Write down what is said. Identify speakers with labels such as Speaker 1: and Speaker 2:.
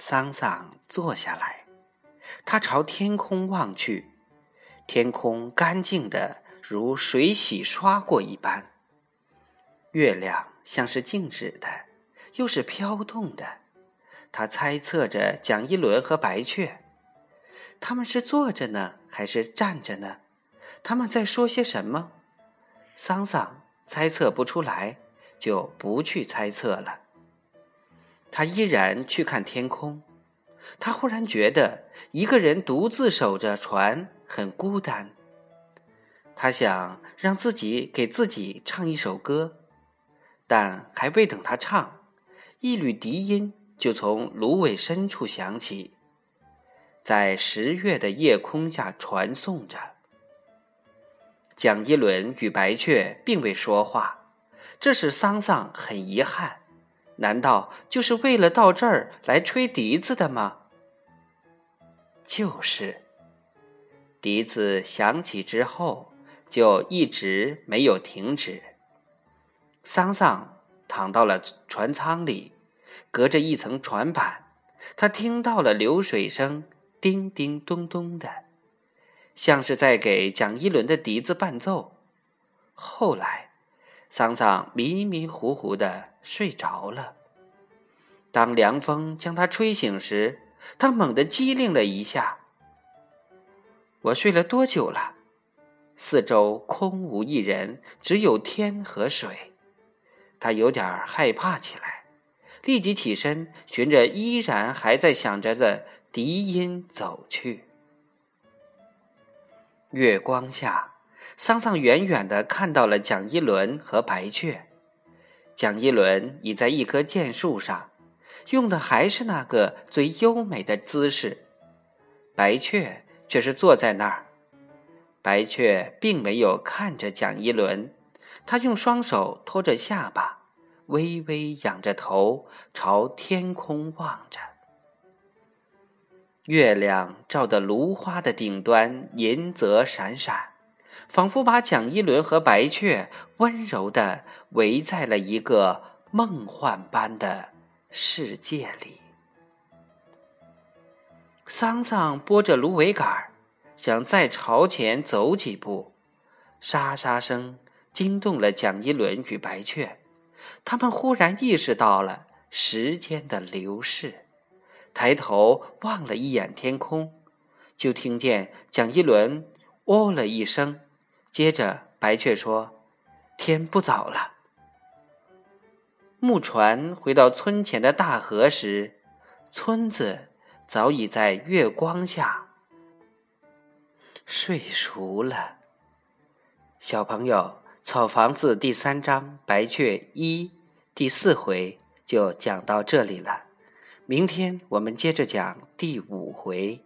Speaker 1: 桑桑坐下来，他朝天空望去，天空干净的如水洗刷过一般，月亮像是静止的，又是飘动的。他猜测着蒋一伦和白雀，他们是坐着呢，还是站着呢？他们在说些什么？桑桑猜测不出来，就不去猜测了。他依然去看天空。他忽然觉得一个人独自守着船很孤单。他想让自己给自己唱一首歌，但还未等他唱，一缕笛音就从芦苇深处响起，在十月的夜空下传颂着。蒋一伦与白雀并未说话，这使桑桑很遗憾。难道就是为了到这儿来吹笛子的吗？就是。笛子响起之后，就一直没有停止。桑桑躺到了船舱里，隔着一层船板，他听到了流水声，叮叮咚咚的，像是在给蒋一伦的笛子伴奏。后来，桑桑迷迷糊糊的睡着了。当凉风将他吹醒时，他猛地机灵了一下。我睡了多久了？四周空无一人，只有天和水。他有点害怕起来，立即起身，循着依然还在响着的笛音走去。月光下，桑桑远远的看到了蒋一伦和白雀。蒋一伦倚在一棵箭树上。用的还是那个最优美的姿势，白雀却是坐在那儿。白雀并没有看着蒋一伦，他用双手托着下巴，微微仰着头，朝天空望着。月亮照得芦花的顶端银泽闪闪，仿佛把蒋一伦和白雀温柔的围在了一个梦幻般的。世界里，桑桑拨着芦苇杆，想再朝前走几步，沙沙声惊动了蒋一伦与白雀。他们忽然意识到了时间的流逝，抬头望了一眼天空，就听见蒋一伦“哦”了一声，接着白雀说：“天不早了。”木船回到村前的大河时，村子早已在月光下睡熟了。小朋友，《草房子》第三章《白雀一》第四回就讲到这里了。明天我们接着讲第五回。